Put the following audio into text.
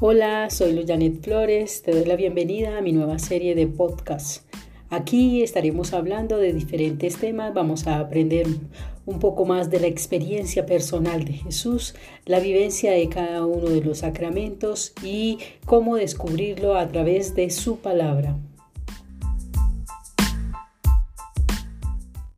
Hola, soy Janet Flores, te doy la bienvenida a mi nueva serie de podcast. Aquí estaremos hablando de diferentes temas, vamos a aprender un poco más de la experiencia personal de Jesús, la vivencia de cada uno de los sacramentos y cómo descubrirlo a través de su palabra.